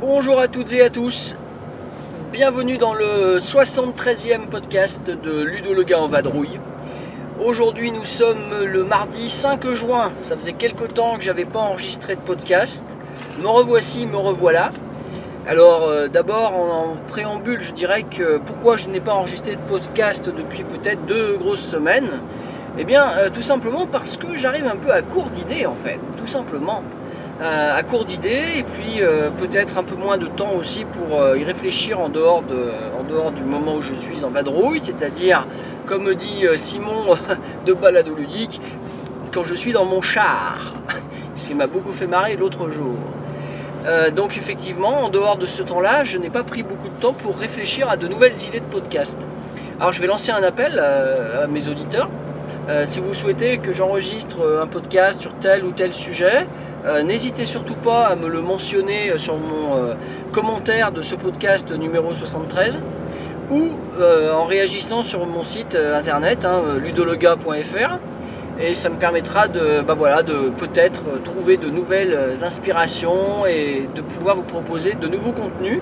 Bonjour à toutes et à tous. Bienvenue dans le 73e podcast de Ludo le gars en vadrouille. Aujourd'hui, nous sommes le mardi 5 juin. Ça faisait quelques temps que j'avais pas enregistré de podcast. Me revoici, me revoilà. Alors euh, d'abord en, préambule, je dirais que pourquoi je n'ai pas enregistré de podcast depuis peut-être deux grosses semaines? Eh bien euh, tout simplement parce que j'arrive un peu à court d'idées en fait, tout simplement. Euh, à court d'idées et puis euh, peut-être un peu moins de temps aussi pour euh, y réfléchir en dehors, du moment où je suis en vadrouille, c'est-à-dire comme me dit Simon de Balado Ludique, quand je suis dans mon char. Ce m'a beaucoup fait marrer l'autre jour. Donc effectivement, en dehors de ce temps-là, je n'ai pas pris beaucoup de temps pour réfléchir à de nouvelles idées de podcast. Alors je vais lancer un appel à mes auditeurs. Euh, si vous souhaitez que j'enregistre euh, un podcast sur tel ou tel sujet, euh, n'hésitez surtout pas à me le mentionner sur mon commentaire de ce podcast numéro 73 ou en réagissant sur mon site internet hein, ludolega.fr et ça me permettra de, bah voilà, de peut-être trouver de nouvelles inspirations et de pouvoir vous proposer de nouveaux contenus,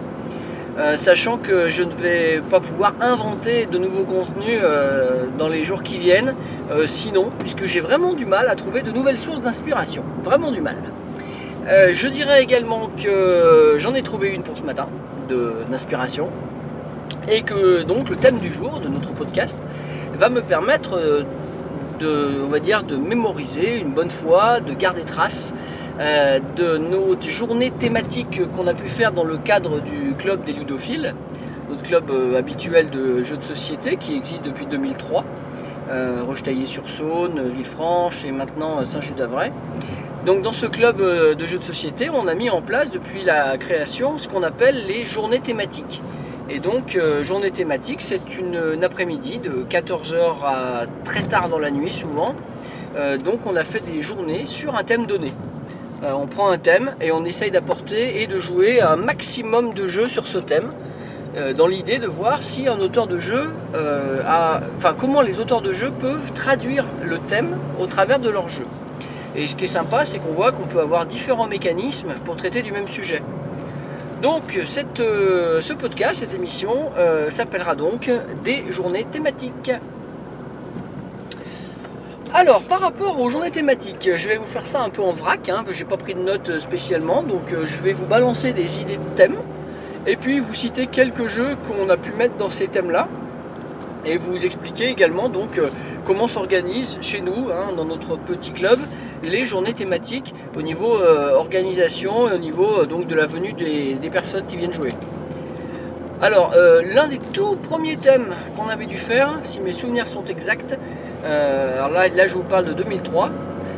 euh, sachant que je ne vais pas pouvoir inventer de nouveaux contenus euh, dans les jours qui viennent, euh, sinon, puisque j'ai vraiment du mal à trouver de nouvelles sources d'inspiration, vraiment du mal. Je dirais également que j'en ai trouvé une pour ce matin d'inspiration. Et que donc le thème du jour de notre podcast va me permettre de, de mémoriser une bonne fois, de garder trace euh, de nos journées thématiques qu'on a pu faire dans le cadre du club des ludophiles, notre club euh, habituel de jeux de société qui existe depuis 2003, euh, Rochetaillé-sur-Saône, Villefranche et maintenant Saint-Just-d'Avray. Donc dans ce club de jeux de société, on a mis en place depuis la création ce qu'on appelle les journées thématiques. Et donc, journée thématique, c'est une, après-midi de 14h à très tard dans la nuit, souvent. Donc, on a fait des journées sur un thème donné. Euh, on prend un thème et on essaye d'apporter et de jouer un maximum de jeux sur ce thème, euh, dans l'idée de voir si un auteur de jeu euh, a. Enfin, comment les auteurs de jeu peuvent traduire le thème au travers de leur jeu. Et ce qui est sympa, c'est qu'on voit qu'on peut avoir différents mécanismes pour traiter du même sujet. Donc ce podcast, cette émission s'appellera donc des journées thématiques. Alors par rapport aux journées thématiques, je vais vous faire ça un peu en vrac, hein, j'ai pas pris de notes spécialement, donc euh, je vais vous balancer des idées de thèmes et puis vous citer quelques jeux qu'on a pu mettre dans ces thèmes-là et vous expliquer également donc euh, comment s'organise chez nous, hein, dans notre petit club, les journées thématiques au niveau euh, organisation et au niveau euh, donc de la venue des, personnes qui viennent jouer. Alors, euh, l'un des tout premiers thèmes qu'on avait dû faire, si mes souvenirs sont exacts, euh, alors là, je vous parle de 2003,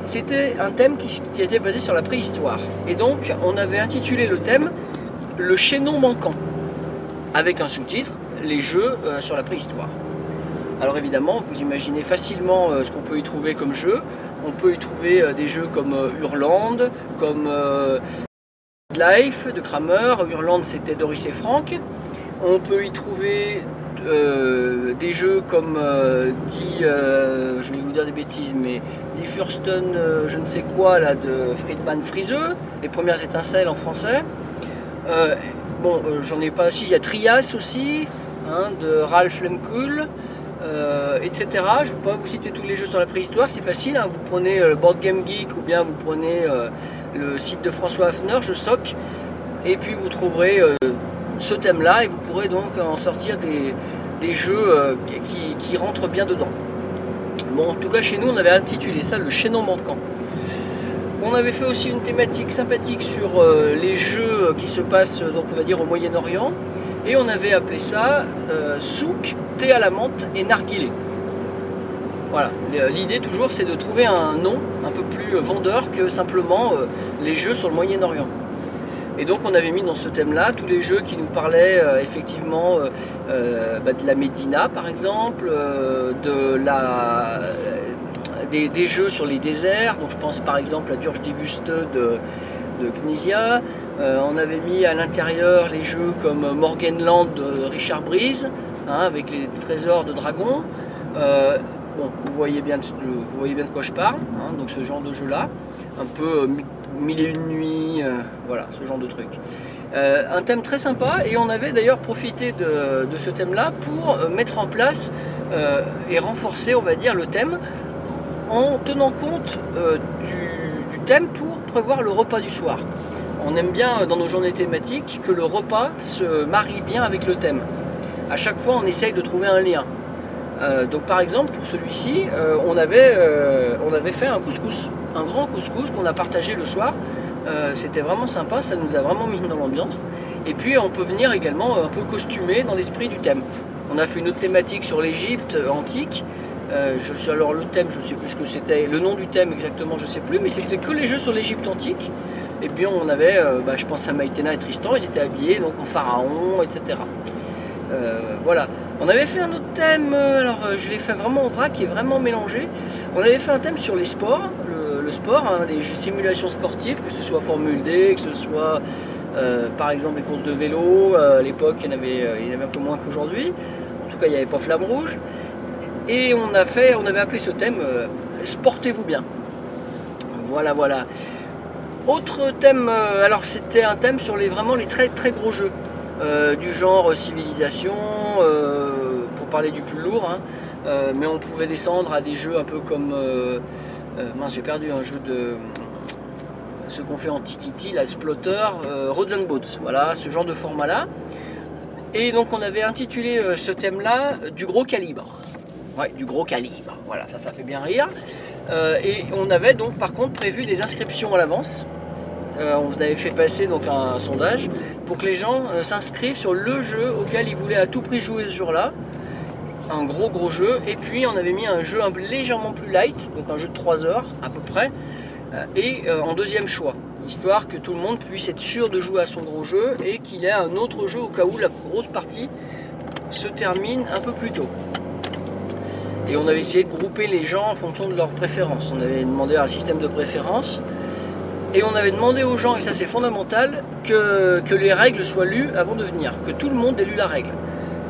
c'était un thème qui, était basé sur la préhistoire. Et donc, on avait intitulé le thème Le chaînon manquant, avec un sous-titre Les jeux euh, sur la préhistoire. Alors évidemment, vous imaginez facilement euh, ce qu'on peut y trouver comme jeu. On peut y trouver euh, des jeux comme euh, Hurland, comme euh, Life de Kramer. Hurland, c'était Doris et Franck. On peut y trouver euh, des jeux comme euh, dit, euh, je vais vous dire des bêtises, mais Die Fürsten, euh, je ne sais quoi, là, de Friedman Friseux, les premières étincelles en français. Bon, j'en ai pas aussi, il y a Trias aussi, hein, de Ralph Lemkuhl, etc. Je ne vais pas vous citer tous les jeux sur la préhistoire, c'est facile, hein, vous prenez euh, Board Game Geek ou bien vous prenez le site de François Hafner, je soc, et puis vous trouverez ce thème-là et vous pourrez donc en sortir des, jeux euh, qui, rentrent bien dedans. Bon, en tout cas, chez nous, on avait intitulé ça le chaînon manquant. On avait fait aussi une thématique sympathique sur euh, les jeux qui se passent, donc on va dire, au Moyen-Orient. Et on avait appelé ça euh, souk, thé à la menthe et narguilé. Voilà, l'idée toujours c'est de trouver un nom un peu plus vendeur que simplement les jeux sur le Moyen-Orient. Et donc on avait mis dans ce thème-là tous les jeux qui nous parlaient euh, effectivement euh, euh, bah, de la Médina par exemple, de la des, jeux sur les déserts, donc je pense par exemple à Durge die Wüste de, de Knizia. On avait mis à l'intérieur les jeux comme Morganland de Richard Breeze, hein, avec les trésors de dragons. Vous voyez, bien, de- quoi je parle, hein, ce genre de jeu-là. Un peu euh, mi- mille et une nuits, euh, voilà, ce genre de truc. Euh, un thème très sympa et on avait d'ailleurs profité de, ce thème-là pour mettre en place et renforcer, on va dire, le thème en tenant compte du, du thème pour prévoir le repas du soir. On aime bien dans nos journées thématiques que le repas se marie bien avec le thème. À chaque fois, on essaye de trouver un lien. Euh, donc par exemple, pour celui-ci, euh, on, avait, euh, on avait fait un couscous, un grand couscous qu'on a partagé le soir. C'était vraiment sympa, ça nous a vraiment mis dans l'ambiance. Et puis on peut venir également un peu costumé dans l'esprit du thème. On a fait une autre thématique sur l'Égypte antique. Alors le thème, je ne sais plus ce que c'était, le nom du thème exactement, je ne sais plus, mais c'était que les jeux sur l'Égypte antique. Et puis on avait, bah, je pense à Maïtena et Tristan, ils étaient habillés donc en pharaon, etc. Voilà. On avait fait un autre thème, euh, alors euh, je l'ai fait vraiment en vrac et vraiment mélangé. On avait fait un thème sur les sports, le, sport, hein, les simulations sportives, que ce soit Formule D, que ce soit euh, par exemple les courses de vélo. À l'époque, il y en avait, il y en avait un peu moins qu'aujourd'hui. En tout cas, il n'y avait pas Flamme Rouge. Et on, a fait, on avait appelé ce thème Sportez-vous bien. Voilà, voilà. Autre thème, alors c'était un thème sur les, vraiment les très très gros jeux. du genre civilisation, parler du plus lourd, hein. Euh, mais on pouvait descendre à des jeux un peu comme. euh, euh, mince, j'ai perdu un jeu de. Ce qu'on fait Antiquity, la Splotter, Roads and Boats, voilà, ce genre de format-là. Et donc on avait intitulé ce thème-là du gros calibre. Ouais, du gros calibre, voilà, ça, ça fait bien rire. Et on avait donc par contre prévu des inscriptions à l'avance. On avait fait passer donc un sondage pour que les gens s'inscrivent sur le jeu auquel ils voulaient à tout prix jouer ce jour-là. Un gros gros jeu. Et puis on avait mis un jeu un légèrement plus light, donc un jeu de 3 heures à peu près, euh, et euh, en deuxième choix. Histoire que tout le monde puisse être sûr de jouer à son gros jeu et qu'il ait un autre jeu au cas où la grosse partie se termine un peu plus tôt. Et on avait essayé de grouper les gens en fonction de leurs préférences. On avait demandé un système de préférences. Et on avait demandé aux gens, et ça c'est fondamental, que les règles soient lues avant de venir, que tout le monde ait lu la règle.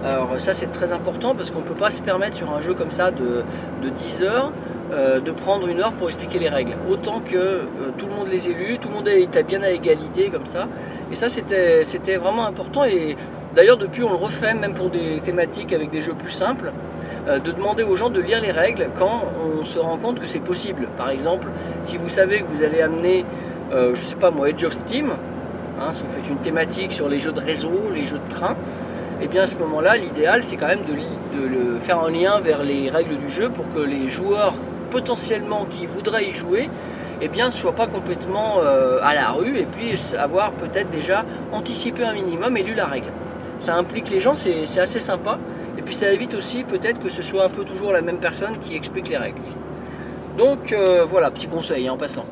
Alors ça c'est très important parce qu'on ne peut pas se permettre sur un jeu comme ça de, de 10 heures euh, de prendre une heure pour expliquer les règles. Autant que euh, tout le monde les ait lues, tout le monde était bien à égalité comme ça. Et ça c'était vraiment important et d'ailleurs depuis on le refait même pour des thématiques avec des jeux plus simples euh, de demander aux gens de lire les règles quand on se rend compte que c'est possible. Par exemple, si vous savez que vous allez amener, je sais pas moi, Edge of Steam, hein, si vous faites une thématique sur les jeux de réseau, les jeux de train, et bien à ce moment-là, l'idéal c'est quand même de, faire un lien vers les règles du jeu pour que les joueurs potentiellement qui voudraient y jouer eh ne soient pas complètement euh, à la rue et puissent avoir peut-être déjà anticipé un minimum et lu la règle. Ça implique les gens, c'est c'est assez sympa. Et puis ça évite aussi peut-être que ce soit un peu toujours la même personne qui explique les règles. Donc euh, voilà, petit conseil hein, en passant.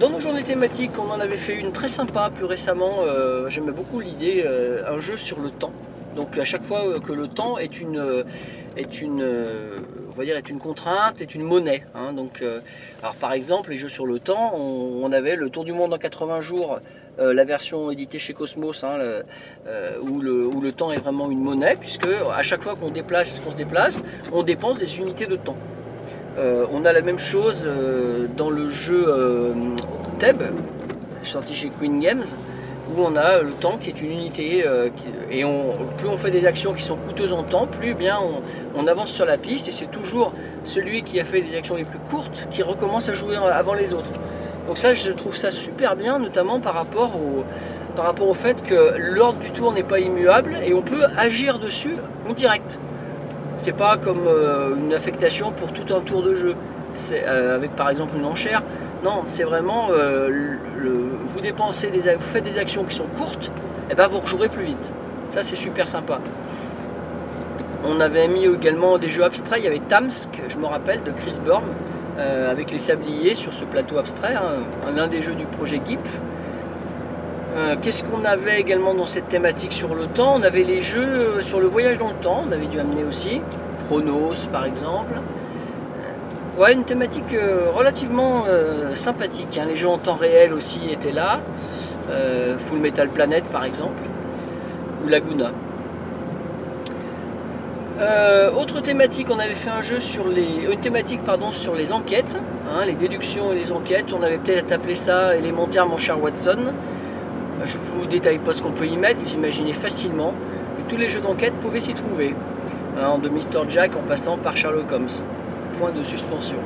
Dans nos journées thématiques, on en avait fait une très sympa plus récemment. euh, J'aimais beaucoup l'idée, euh, un jeu sur le temps. Donc à chaque fois euh, que le temps est une, contrainte, est une monnaie. hein. Donc, par exemple, les jeux sur le temps, on, avait le Tour du monde en 80 jours, la version éditée chez Cosmos, hein, où, le, temps est vraiment une monnaie, puisque à chaque fois qu'on se déplace, on dépense des unités de temps. Euh, on a la même chose euh, dans le jeu euh, Theb, sorti chez Queen Games, où on a le temps qui est une unité, euh, et plus on fait des actions qui sont coûteuses en temps, plus bien on, avance sur la piste, et c'est toujours celui qui a fait des actions les plus courtes qui recommence à jouer avant les autres. Donc ça, je trouve ça super bien, notamment par rapport au fait que l'ordre du tour n'est pas immuable, et on peut agir dessus en direct. C'est pas comme euh, une affectation pour tout un tour de jeu, euh, avec par exemple une enchère. Non, c'est vraiment euh, vous dépensez des, vous faites des actions qui sont courtes, et ben vous rejouerez plus vite. Ça c'est super sympa. On avait mis également des jeux abstraits. Il y avait Tamsk, je me rappelle, de Chris Burm, avec les sabliers sur ce plateau abstrait, hein, un des jeux du projet GIPF. Euh, Qu'est-ce qu'on avait également dans cette thématique sur le temps On avait les jeux euh, sur le voyage dans le temps, on avait dû amener aussi, Chronos par exemple. Euh, Ouais, une thématique relativement sympathique. hein. Les jeux en temps réel aussi étaient là. Full Metal Planet par exemple. Ou Laguna. Autre thématique, on avait fait un jeu sur les. Une thématique sur les enquêtes, hein, les déductions et les enquêtes. On avait peut-être appelé ça élémentaire mon cher Watson. Je vous détaille pas ce qu'on peut y mettre, vous imaginez facilement que tous les jeux d'enquête pouvaient s'y trouver. Hein, de Mr. Jack en passant par Sherlock Holmes. Point de suspension.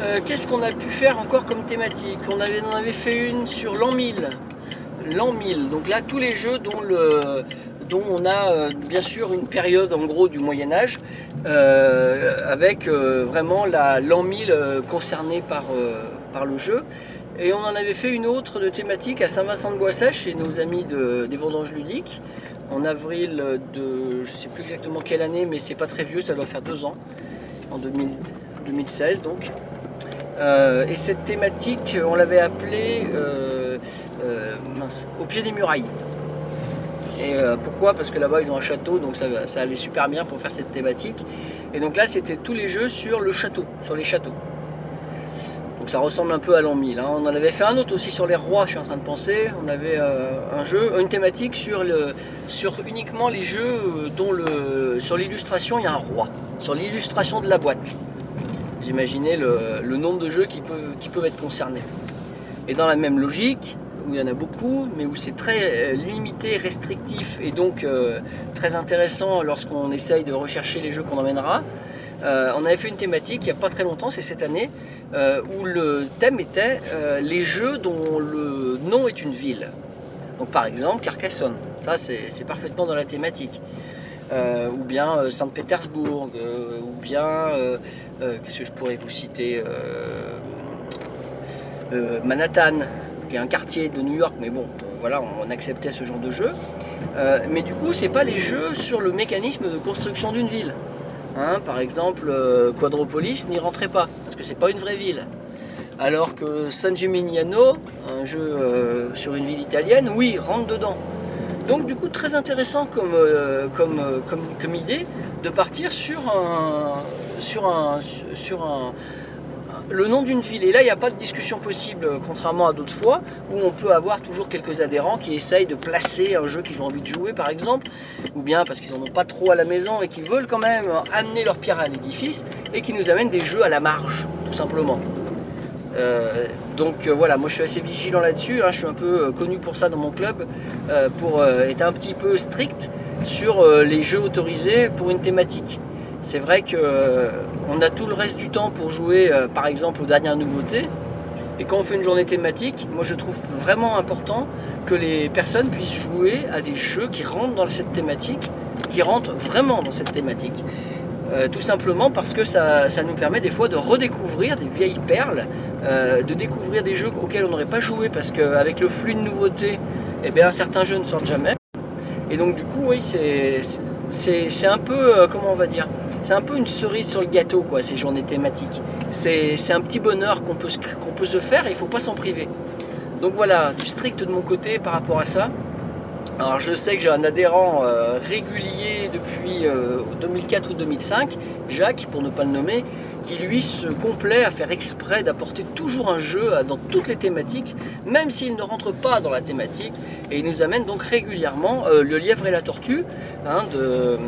Euh, Qu'est-ce qu'on a pu faire encore comme thématique? On avait, on avait fait une sur l'an 1000. L'an 1000. Donc là, tous les jeux dont, on a euh, bien sûr une période en gros du Moyen Âge, euh, avec vraiment la- l'an 1000 euh, concerné par le jeu. Et on en avait fait une autre de thématique à Saint-Vincent-de-Boissèche chez nos amis de- des vendanges ludiques en avril de je sais plus exactement quelle année, mais c'est pas très vieux, ça doit faire deux ans, en 2000 2016 donc. Euh, et cette thématique, on l'avait appelée euh, euh, mince, au pied des murailles. Et pourquoi? Parce que là-bas ils ont un château, donc ça, ça allait super bien pour faire cette thématique. Et donc là c'était tous les jeux sur le château, sur les châteaux. Donc ça ressemble un peu à l'an 1000. hein. On en avait fait un autre aussi sur les rois, je suis en train de penser. On avait euh, un jeu, une thématique sur, le, sur uniquement les jeux euh, dont le, sur l'illustration il y a un roi. Sur l'illustration de la boîte. Vous imaginez le, nombre de jeux qui, peut- qui peuvent être concernés. Et dans la même logique, où il y en a beaucoup, mais où c'est très euh, limité, restrictif et donc très intéressant lorsqu'on essaye de rechercher les jeux qu'on emmènera, on avait fait une thématique il n'y a pas très longtemps, c'est cette année, euh, où le thème était euh, les jeux dont le nom est une ville. Donc par exemple Carcassonne, ça c'est parfaitement dans la thématique. Euh, ou bien Saint-Pétersbourg, ou bien, qu'est-ce que je pourrais vous citer Manhattan, qui est un quartier de New York, mais bon, voilà, on acceptait ce genre de jeu. Mais du coup, c'est pas les jeux sur le mécanisme de construction d'une ville. Hein, par exemple, euh, Quadropolis n'y rentrait pas, parce que c'est pas une vraie ville. Alors que San Gimignano, un jeu euh, sur une ville italienne, oui, rentre dedans. Donc du coup, très intéressant comme, euh, comme, idée de partir sur un, sur un, sur un, le nom d'une ville. Et là, il n'y a pas de discussion possible, contrairement à d'autres fois, où on peut avoir toujours quelques adhérents qui essayent de placer un jeu qu'ils ont envie de jouer, par exemple, ou bien parce qu'ils n'en ont pas trop à la maison et qu'ils veulent quand même amener leur pierre à l'édifice, et qui nous amènent des jeux à la marge, tout simplement. Euh, donc euh, voilà, moi je suis assez vigilant là-dessus, hein, je suis un peu euh, connu pour ça dans mon club, euh, pour euh, être un petit peu strict sur euh, les jeux autorisés pour une thématique. C'est vrai que euh, a tout le reste du temps pour jouer, euh, par exemple, aux dernières nouveautés. Et quand on fait une journée thématique, moi je trouve vraiment important que les personnes puissent jouer à des jeux qui rentrent dans cette thématique, qui rentrent vraiment dans cette thématique. Euh, tout simplement parce que ça, ça nous permet des fois de redécouvrir des vieilles perles, de découvrir des jeux auxquels on n'aurait pas joué parce qu'avec le flux de nouveautés, eh bien, certains jeux ne sortent jamais. Et donc du coup, oui, c'est, un peu, comment on va dire, c'est un peu une cerise sur le gâteau, quoi, ces journées thématiques. C'est, un petit bonheur qu'on peut, peut se faire et il ne faut pas s'en priver. Donc voilà, du strict de mon côté par rapport à ça. Alors je sais que j'ai un adhérent euh, régulier depuis euh, 2004 ou 2005, Jacques pour ne pas le nommer, qui lui se complaît à faire exprès d'apporter toujours un jeu dans toutes les thématiques, même s'il ne rentre pas dans la thématique, et il nous amène donc régulièrement euh, le lièvre et la tortue hein, de,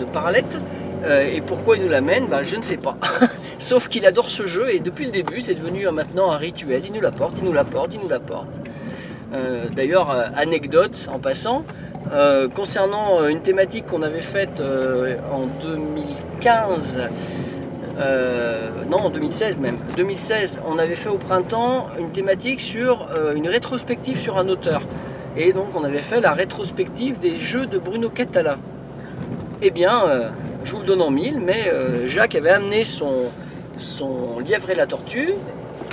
de Parlette. Euh, et pourquoi il nous l'amène bah, Je ne sais pas. Sauf qu'il adore ce jeu et depuis le début c'est devenu euh, maintenant un rituel. Il nous l'apporte, il nous l'apporte, il nous l'apporte. Euh, D'ailleurs, anecdote en passant, concernant une thématique qu'on avait faite en 2015, euh, non en 2016 même, 2016, on avait fait au printemps une thématique sur une rétrospective sur un auteur. Et donc on avait fait la rétrospective des jeux de Bruno Catala. Eh bien, je vous le donne en mille, mais euh, Jacques avait amené son, lièvre et la tortue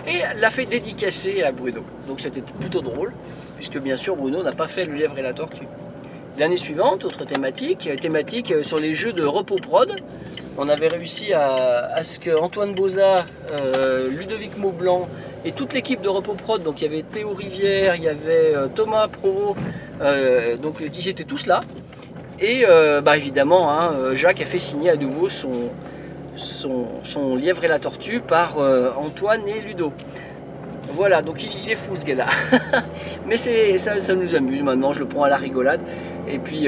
et l'a fait dédicacer à Bruno. Donc c'était plutôt drôle, puisque bien sûr Bruno n'a pas fait le lièvre et la tortue. L'année suivante, autre thématique, thématique euh, sur les jeux de repos prod. On avait réussi à, ce que Antoine Boza, euh, Ludovic Maublanc et toute l'équipe de repos prod, donc il y avait Théo Rivière, il y avait Thomas Provo, donc ils étaient tous là. Et euh, bah, évidemment, hein, euh, Jacques a fait signer à nouveau son, lièvre et la tortue par euh, Antoine et Ludo. Voilà, donc il, est fou ce gars-là. Mais ça, ça nous amuse maintenant, je le prends à la rigolade. Et puis,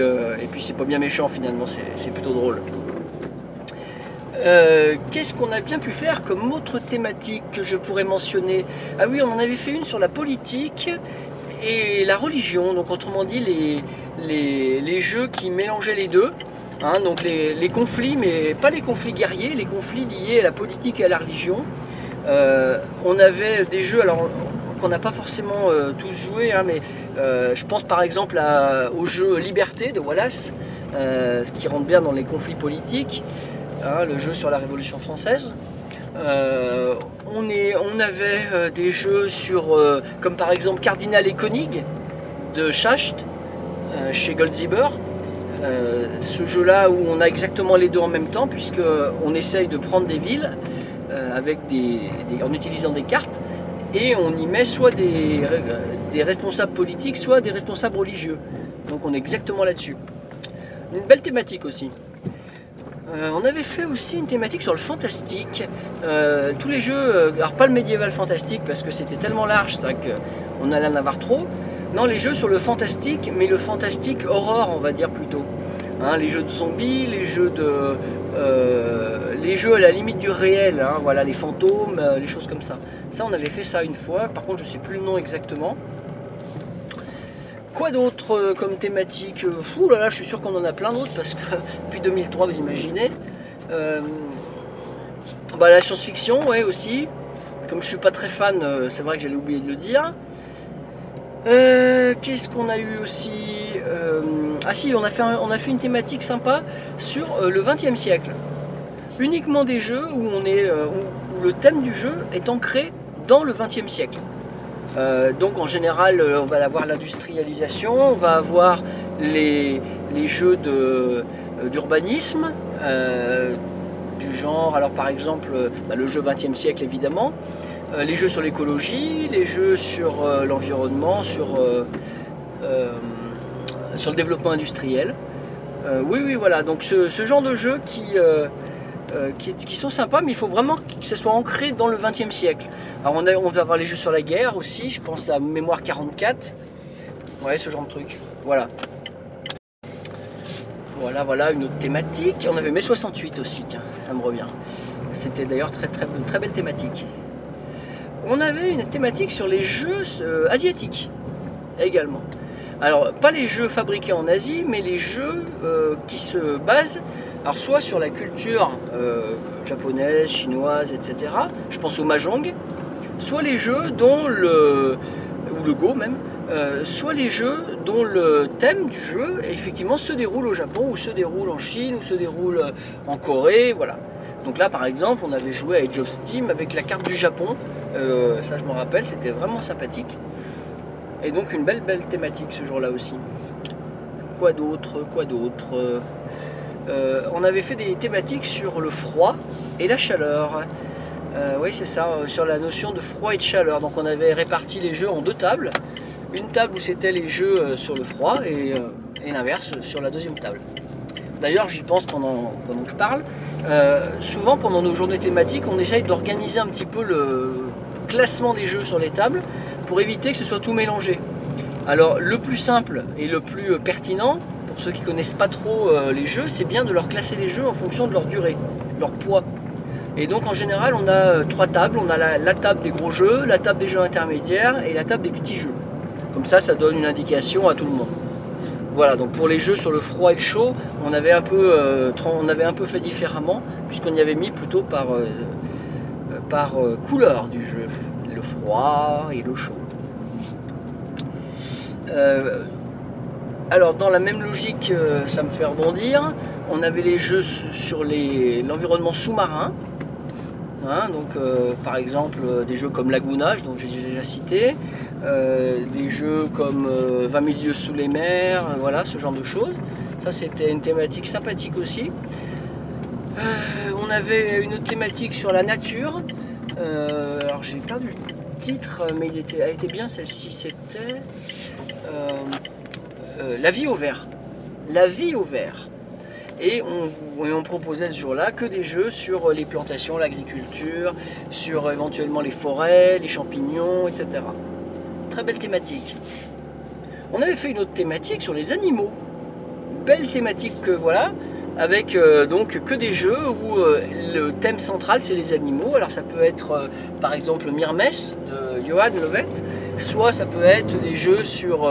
c'est pas bien méchant finalement, c'est, plutôt drôle. Qu'est-ce qu'on a bien pu faire comme autre thématique que je pourrais mentionner? Ah oui, on en avait fait une sur la politique et la religion, donc autrement dit les, jeux qui mélangeaient les deux. Hein, donc les, conflits, mais pas les conflits guerriers, les conflits liés à la politique et à la religion. Euh, on avait des jeux, qu'on n'a pas forcément euh, tous joué, hein, mais euh, je pense par exemple au jeu Liberté de Wallace, ce qui rentre bien dans les conflits politiques, hein, le jeu sur la Révolution française. Euh, on, avait euh, des jeux sur, euh, comme par exemple Cardinal et Koenig de Schacht chez Goldzieber. Euh, ce jeu-là où on a exactement les deux en même temps, puisque on essaye de prendre des villes en utilisant des cartes et on y met soit des responsables politiques, soit des responsables religieux. Donc on est exactement là-dessus. Une belle thématique aussi. Euh, on avait fait aussi une thématique sur le fantastique. Euh, tous les jeux, euh, alors pas le médiéval fantastique parce que c'était tellement large, c'est qu'on allait en avoir trop. Non, les jeux sur le fantastique, mais le fantastique horreur, on va dire plutôt. Hein, les jeux de zombies, les jeux de, les jeux à la limite du réel, hein, voilà, les fantômes, les choses comme ça. Ça, on avait fait ça une fois. Par contre, je sais plus le nom exactement. Quoi d'autre euh, comme thématique Ouh là là, je suis sûr qu'on en a plein d'autres parce que depuis 2003, vous imaginez. Euh, bah, la science-fiction, ouais, aussi. Comme je suis pas très fan, euh, c'est vrai que j'allais oublier de le dire. Qu'est-ce qu'on a eu aussi Ah si, on a, fait on a fait une thématique sympa sur le 20e siècle. Uniquement des jeux où, on est, où, où le thème du jeu est ancré dans le 20e siècle. Euh, donc en général, euh, on va avoir l'industrialisation, on va avoir les, les jeux euh, d'urbanisme, du genre, alors par exemple bah, le jeu 20e siècle évidemment, les jeux sur l'écologie, les jeux sur l'environnement, sur, sur le développement industriel. Oui, oui, voilà, donc ce, ce genre de jeux qui, euh, qui, sont sympas, mais il faut vraiment que ce soit ancré dans le 20e siècle. Alors on va avoir les jeux sur la guerre aussi, je pense à Mémoire 44, ouais, ce genre de truc. Voilà. Voilà, voilà, une autre thématique. On avait mai 68 aussi, tiens, ça me revient. C'était d'ailleurs très, très, une très belle thématique. On avait une thématique sur les jeux euh, asiatiques également. Alors, pas les jeux fabriqués en Asie, mais les jeux euh, qui se basent, alors soit sur la culture euh, japonaise, chinoise, etc. Je pense au mahjong, soit les jeux dont le ou le go même, euh, soit les jeux dont le thème du jeu effectivement se déroule au Japon ou se déroule en Chine ou se déroule euh, en Corée, voilà. Donc là par exemple on avait joué à Age of Steam avec la carte du Japon, ça je me rappelle, c'était vraiment sympathique. Et donc une belle belle thématique ce jour-là aussi. Quoi d'autre Quoi d'autre? Euh, On avait fait des thématiques sur le froid et la chaleur. Euh, oui, c'est ça, euh, sur la notion de froid et de chaleur. Donc on avait réparti les jeux en deux tables. Une table où c'était les jeux sur le froid et, l'inverse sur la deuxième table. D'ailleurs, j'y pense pendant, pendant que je parle. Souvent, pendant nos journées thématiques, on essaye d'organiser un petit peu le classement des jeux sur les tables pour éviter que ce soit tout mélangé. Alors, le plus simple et le plus pertinent, pour ceux qui connaissent pas trop euh, les jeux, c'est bien de leur classer les jeux en fonction de leur durée, leur poids. Et donc en général, on a euh, trois tables. On a la, table des gros jeux, la table des jeux intermédiaires et la table des petits jeux. Comme ça, ça donne une indication à tout le monde. Voilà, donc pour les jeux sur le froid et le chaud, on avait un peu, euh, on avait un peu fait différemment, puisqu'on y avait mis plutôt par, par couleur du jeu. Le froid et le chaud. Alors dans la même logique, euh, ça me fait rebondir. On avait les jeux su- sur l'environnement sous-marin. Hein, donc euh, par exemple euh, des jeux comme Lagoonage, dont j'ai déjà cité, des jeux comme euh, 20 000 lieues sous les mers, voilà ce genre de choses. Ça c'était une thématique sympathique aussi. On avait une autre thématique sur la nature. Alors j'ai perdu le titre, mais il elle était bien celle-ci. C'était euh, euh, La vie au vert. La vie au vert. Et on, et on proposait ce jour-là que des jeux sur les plantations, l'agriculture, sur éventuellement les forêts, les champignons, etc. Très belle thématique. On avait fait une autre thématique sur les animaux. Belle thématique que voilà, avec euh, donc que des jeux où euh, le thème central c'est les animaux. Alors ça peut être euh, par exemple Mirmes de Johan Lovett, soit ça peut être des jeux sur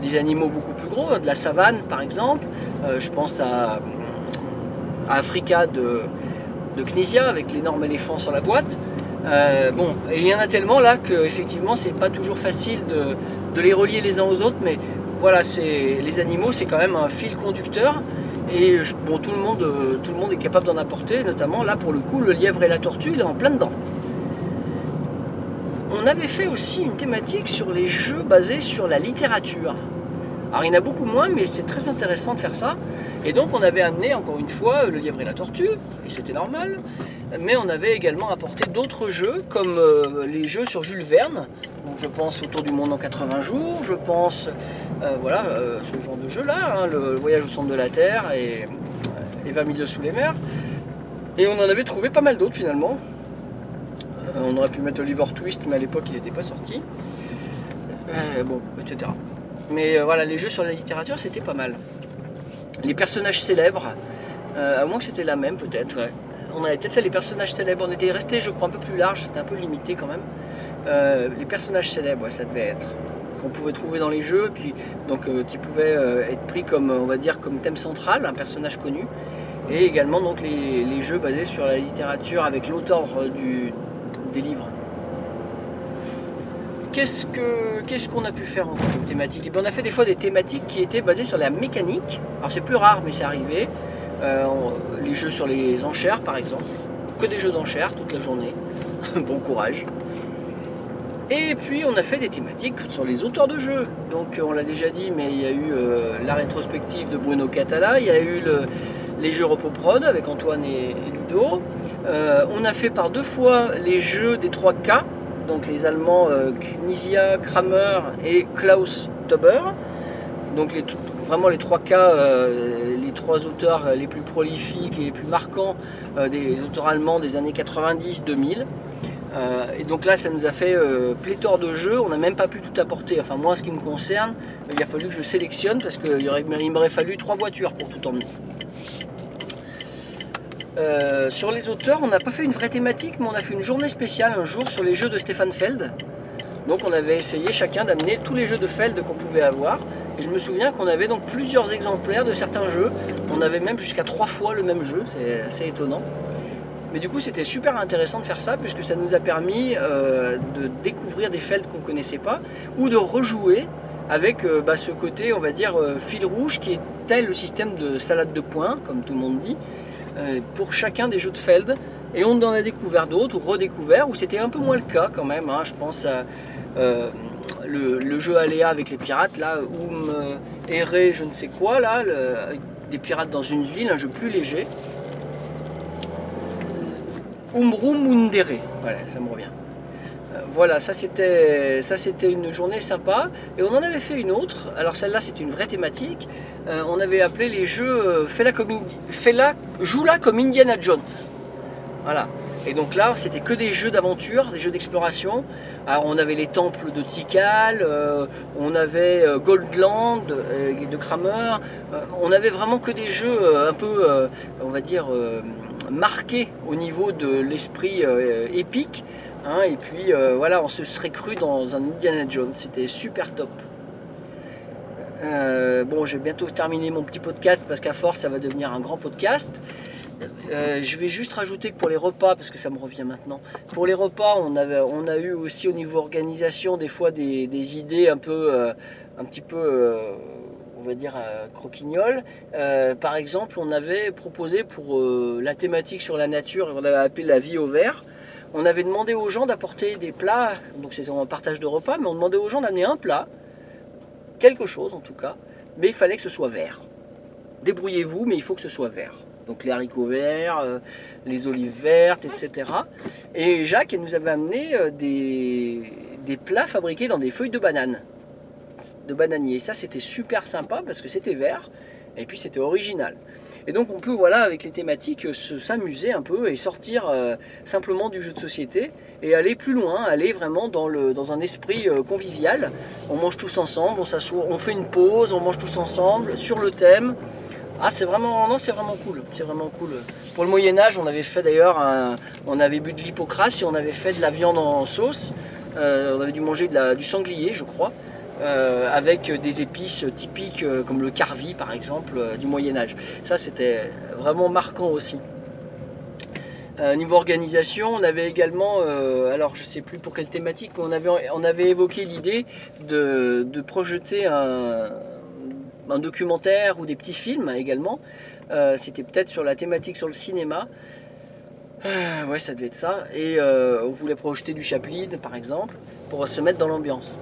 des animaux beaucoup plus gros, de la savane par exemple. Je pense à, à Africa de, de avec l'énorme éléphant sur la boîte. Bon, il y en a tellement là que effectivement c'est pas toujours facile de, de les relier les uns aux autres, mais voilà, c'est les animaux c'est quand même un fil conducteur. Et bon, tout le monde, euh, tout le monde est capable d'en apporter, notamment là pour le coup, le lièvre et la tortue, il est en plein dedans. On avait fait aussi une thématique sur les jeux basés sur la littérature. Alors il y en a beaucoup moins, mais c'est très intéressant de faire ça. Et donc on avait amené encore une fois le lièvre et la tortue, et c'était normal. Mais on avait également apporté d'autres jeux, comme euh, les jeux sur Jules Verne. Donc je pense Autour du monde en 80 jours, je pense, euh, voilà, euh, ce genre de jeu-là, hein, le voyage au centre de la Terre et, et 20 milieux sous les mers. Et on en avait trouvé pas mal d'autres finalement. Euh, on aurait pu mettre Oliver Twist, mais à l'époque il n'était pas sorti. Euh, bon, etc. Mais euh, voilà, les jeux sur la littérature, c'était pas mal. Les personnages célèbres, euh, à moins que c'était la même peut-être. On avait peut-être fait les personnages célèbres, on était resté je crois un peu plus large, c'était un peu limité quand même. Euh, les personnages célèbres, ça devait être. Qu'on pouvait trouver dans les jeux, puis donc euh, qui pouvaient euh, être pris comme on va dire comme thème central, un personnage connu. Et également donc les, jeux basés sur la littérature avec l'auteur des livres. Qu'est-ce que qu'est-ce qu'on a pu faire encore comme thématique? Bien, On a fait des fois des thématiques qui étaient basées sur la mécanique. Alors c'est plus rare, mais c'est arrivé. Euh, les jeux sur les enchères, par exemple. Que des jeux d'enchères toute la journée. bon courage. Et puis on a fait des thématiques sur les auteurs de jeux. Donc euh, on l'a déjà dit, mais il y a eu euh, la rétrospective de Bruno Catala, il y a eu le- les jeux Repoprod avec Antoine et, Ludo. Euh, on a fait par deux fois les jeux des 3 K, donc les Allemands euh, Knizia, Kramer et Klaus Tauber. Donc vraiment les 3 K, euh, les trois auteurs les plus prolifiques et les plus marquants des auteurs allemands des années 90-2000. Euh, et donc là, ça nous a fait euh, pléthore de jeux. On n'a même pas pu tout apporter. Enfin, moi, ce qui me concerne, il a fallu que je sélectionne parce qu'il m'aurait fallu trois voitures pour tout emmener. Euh, sur les auteurs, on n'a pas fait une vraie thématique, mais on a fait une journée spéciale un jour sur les jeux de Stéphane Feld. Donc on avait essayé chacun d'amener tous les jeux de Feld qu'on pouvait avoir. Et je me souviens qu'on avait donc plusieurs exemplaires de certains jeux. On avait même jusqu'à trois fois le même jeu, c'est assez étonnant. Mais du coup c'était super intéressant de faire ça puisque ça nous a permis euh, de découvrir des Feld qu'on ne connaissait pas ou de rejouer avec euh, bah, ce côté on va dire euh, fil rouge qui est tel le système de salade de points comme tout le monde dit pour chacun des jeux de Feld. Et on en a découvert d'autres ou redécouvert où c'était un peu moins le cas quand même. hein. Je pense à le, jeu Aléa avec les pirates, là, Oum euh, Erré, je ne sais quoi, là, des pirates dans une ville, un jeu plus léger. Umrum Undere, voilà, ça me revient. Euh, Voilà, ça c'était ça c'était une journée sympa et on en avait fait une autre. Alors celle-là c'était une vraie thématique. Euh, on avait appelé les jeux euh, Fais-la comme Fais-la- joue-la comme Indiana Jones. Voilà. Et donc là, c'était que des jeux d'aventure, des jeux d'exploration. Alors on avait les temples de Tikal, on avait Goldland de Kramer. On avait vraiment que des jeux un peu, on va dire, marqués au niveau de l'esprit euh, épique. hein. et puis euh, voilà, on se serait cru dans un Indiana Jones. C'était super top. Euh, bon, je vais bientôt terminer mon petit podcast parce qu'à force, ça va devenir un grand podcast. Euh, je vais juste rajouter que pour les repas, parce que ça me revient maintenant, pour les repas, on, avait, on a eu aussi au niveau organisation des fois des, idées un peu, un petit peu, va dire, croquignoles. Euh, par exemple, on avait proposé pour euh, la thématique sur la nature, on avait appelé la vie au vert. On avait demandé aux gens d'apporter des plats, donc c'était un partage de repas, mais on demandait aux gens d'amener un plat, quelque chose en tout cas, mais il fallait que ce soit vert. Débrouillez-vous, mais il faut que ce soit vert. Donc les haricots verts, euh, les olives vertes, etc. Et Jacques elle nous avait amené des, des plats fabriqués dans des feuilles de banane, de bananier. Et ça c'était super sympa parce que c'était vert et puis c'était original. Et donc on peut, voilà, avec les thématiques, euh, se- s'amuser un peu et sortir euh, simplement du jeu de société et aller plus loin, aller vraiment dans, le, dans un esprit euh, convivial. On mange tous ensemble, on fait une pause, on mange tous ensemble sur le thème. Ah, c'est vraiment, non, c'est vraiment cool, c'est vraiment cool. Pour le Moyen Âge, on avait fait d'ailleurs, on avait bu de l'hypocrase et on avait fait de la viande en sauce. On avait dû manger du sanglier, je crois, euh, avec des épices typiques euh, comme le carvi, par exemple, euh, du Moyen Âge. Ça, c'était vraiment marquant aussi. Niveau organisation, on avait également, alors je sais plus pour quelle thématique, mais on avait, on avait évoqué l'idée de, de projeter un, un documentaire ou des petits films également. C'était peut-être sur la thématique sur le cinéma. Ouais, ça devait être ça. Et on voulait projeter du Chaplin, par exemple, pour se mettre dans l'ambiance.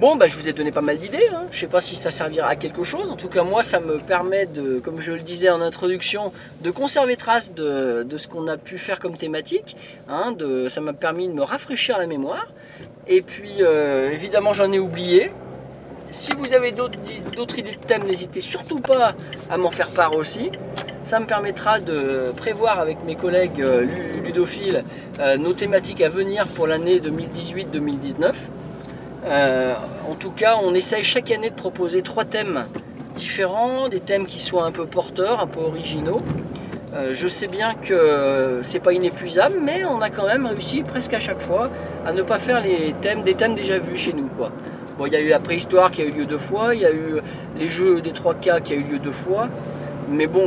Bon, bah, je vous ai donné pas mal d'idées. Hein. Je sais pas si ça servira à quelque chose. En tout cas, moi, ça me permet de, comme je le disais en introduction, de conserver trace de, de ce qu'on a pu faire comme thématique. hein, de, ça m'a permis de me rafraîchir la mémoire. Et puis, euh, évidemment, j'en ai oublié. Si vous avez d'autres idées de thèmes, n'hésitez surtout pas à m'en faire part aussi. Ça me permettra de prévoir avec mes collègues euh, lu- ludophiles euh, nos thématiques à venir pour l'année 2018-2019. Euh, en tout cas, on essaye chaque année de proposer trois thèmes différents, des thèmes qui soient un peu porteurs, un peu originaux. Euh, je sais bien que c'est pas inépuisable, mais on a quand même réussi presque à chaque fois à ne pas faire les thèmes des thèmes déjà vus chez nous. Bon, il y a eu la préhistoire qui a eu lieu deux fois, il y a eu les jeux des 3K qui a eu lieu deux fois, mais bon,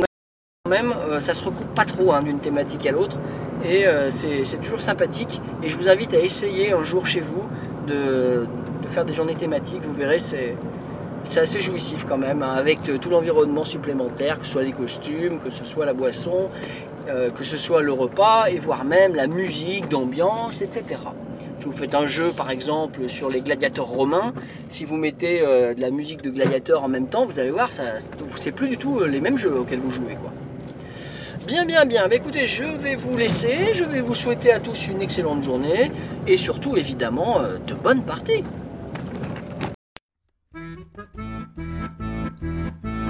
quand même, euh, ça se recoupe pas trop hein, d'une thématique à l'autre, et euh, c'est toujours sympathique. Et je vous invite à essayer un jour chez vous de faire des journées thématiques, vous verrez, c'est assez jouissif quand même, hein, avec euh, tout l'environnement supplémentaire, que ce soit les costumes, que ce soit la boisson, euh, que ce soit le repas, et voire même la musique d'ambiance, etc. Si vous faites un jeu par exemple sur les gladiateurs romains, si vous mettez euh, de la musique de gladiateurs en même temps, vous allez voir, c'est plus du tout les mêmes jeux auxquels vous jouez. Quoi. Bien, bien, bien. Bah, écoutez, je vais vous laisser. Je vais vous souhaiter à tous une excellente journée et surtout, évidemment, de bonnes parties. Thank you.